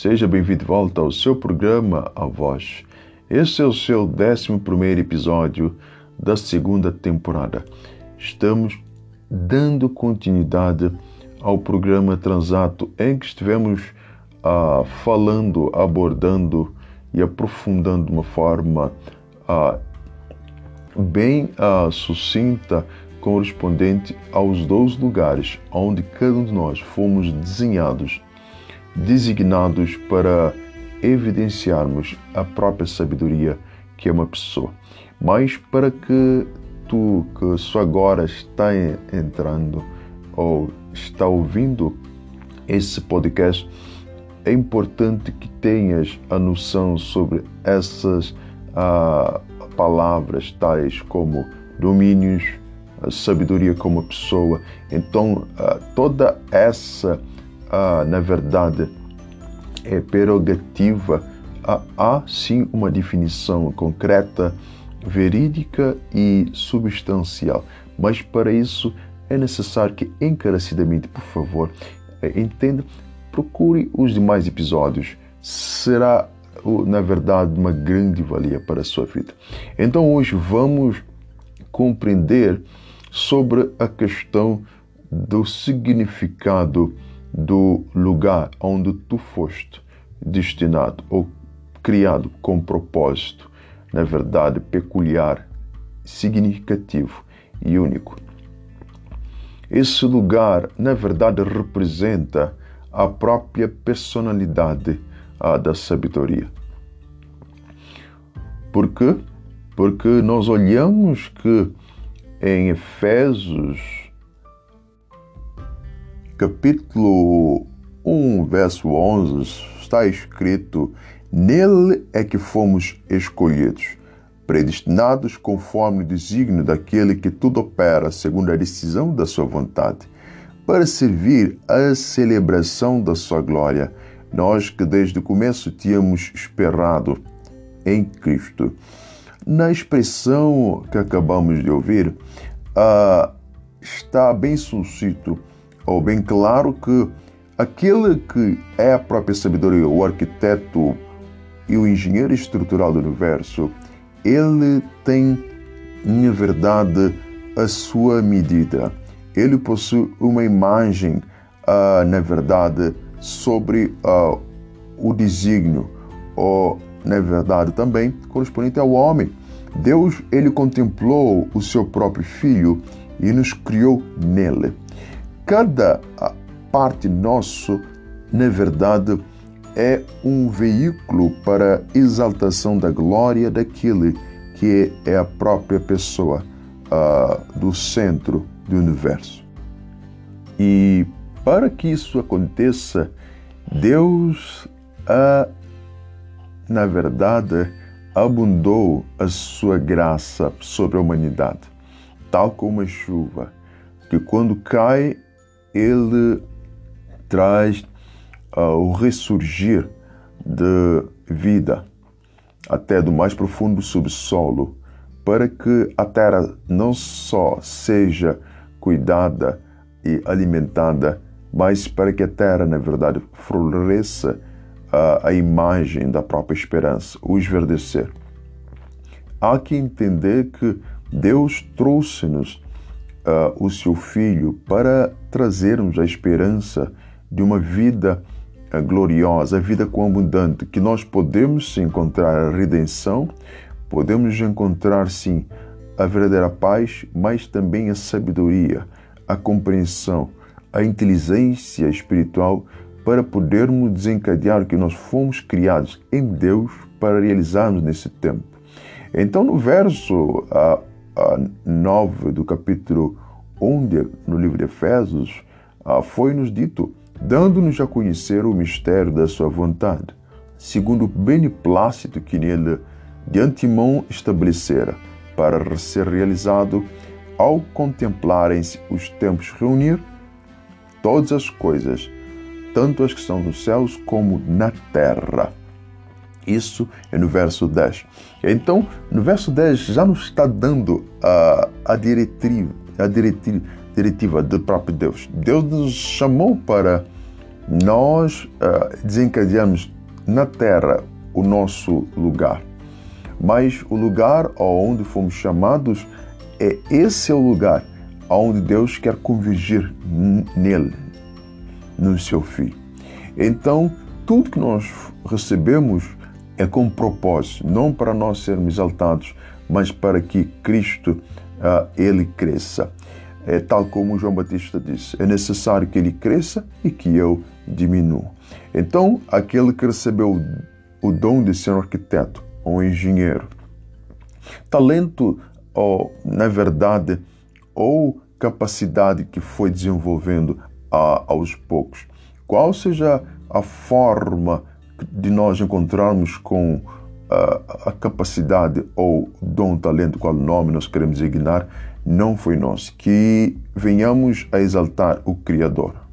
Seja bem-vindo de volta ao seu programa A Voz. Este é o seu 11 episódio da segunda temporada. Estamos dando continuidade ao programa Transato, em que estivemos uh, falando, abordando e aprofundando de uma forma uh, bem uh, sucinta, correspondente aos dois lugares onde cada um de nós fomos desenhados designados para evidenciarmos a própria sabedoria que é uma pessoa. Mas para que tu, que só agora está entrando ou está ouvindo esse podcast, é importante que tenhas a noção sobre essas ah, palavras, tais como domínios, sabedoria como pessoa. Então, ah, toda essa há, na verdade, é prerrogativa, há, há sim uma definição concreta, verídica e substancial. Mas para isso é necessário que encarecidamente, por favor, é, entenda, procure os demais episódios. Será, na verdade, uma grande valia para a sua vida. Então hoje vamos compreender sobre a questão do significado do lugar onde tu foste destinado ou criado com propósito, na verdade peculiar, significativo e único. Esse lugar, na verdade, representa a própria personalidade da sabedoria. Por quê? Porque nós olhamos que em Efésios capítulo 1, verso 11, está escrito: Nele é que fomos escolhidos, predestinados conforme o desígnio daquele que tudo opera segundo a decisão da sua vontade, para servir à celebração da sua glória, nós que desde o começo tínhamos esperado em Cristo. Na expressão que acabamos de ouvir, uh, está bem suscito ou bem claro que aquele que é a própria sabedoria, o arquiteto e o engenheiro estrutural do universo, ele tem, na verdade, a sua medida. Ele possui uma imagem, uh, na verdade, sobre uh, o desígnio, ou, na verdade, também correspondente ao homem. Deus, ele contemplou o seu próprio filho e nos criou nele cada parte nosso, na verdade, é um veículo para a exaltação da glória daquele que é a própria pessoa uh, do centro do universo. E para que isso aconteça, Deus, uh, na verdade, abundou a sua graça sobre a humanidade, tal como a chuva, que quando cai ele traz uh, o ressurgir de vida até do mais profundo subsolo, para que a terra não só seja cuidada e alimentada, mas para que a terra, na verdade, floresça uh, a imagem da própria esperança, o esverdecer. Há que entender que Deus trouxe-nos uh, o seu Filho para trazermos a esperança de uma vida uh, gloriosa, a vida com abundante, que nós podemos encontrar a redenção, podemos encontrar sim a verdadeira paz, mas também a sabedoria, a compreensão, a inteligência espiritual para podermos desencadear o que nós fomos criados em Deus para realizarmos nesse tempo. Então, no verso uh, 9 do capítulo 1 no livro de Efésios, ah, foi-nos dito, dando-nos a conhecer o mistério da sua vontade, segundo o beneplácito que nele de antemão estabelecera, para ser realizado ao contemplarem-se os tempos reunir todas as coisas, tanto as que são nos céus como na terra isso é no verso 10. Então, no verso 10 já nos está dando a, a diretriz, a diretriz, diretiva do próprio Deus. Deus nos chamou para nós uh, desencadeamos na terra o nosso lugar. Mas o lugar onde fomos chamados é esse é o lugar onde Deus quer convergir nele, no seu filho. Então, tudo que nós recebemos é com propósito, não para nós sermos exaltados, mas para que Cristo uh, ele cresça. É tal como João Batista disse: é necessário que ele cresça e que eu diminua. Então, aquele que recebeu o dom de ser um arquiteto, um engenheiro, talento, ou, na verdade, ou capacidade que foi desenvolvendo a, aos poucos, qual seja a forma de nós encontrarmos com a, a capacidade ou dom, talento, qual nome nós queremos designar, não foi nosso. Que venhamos a exaltar o Criador.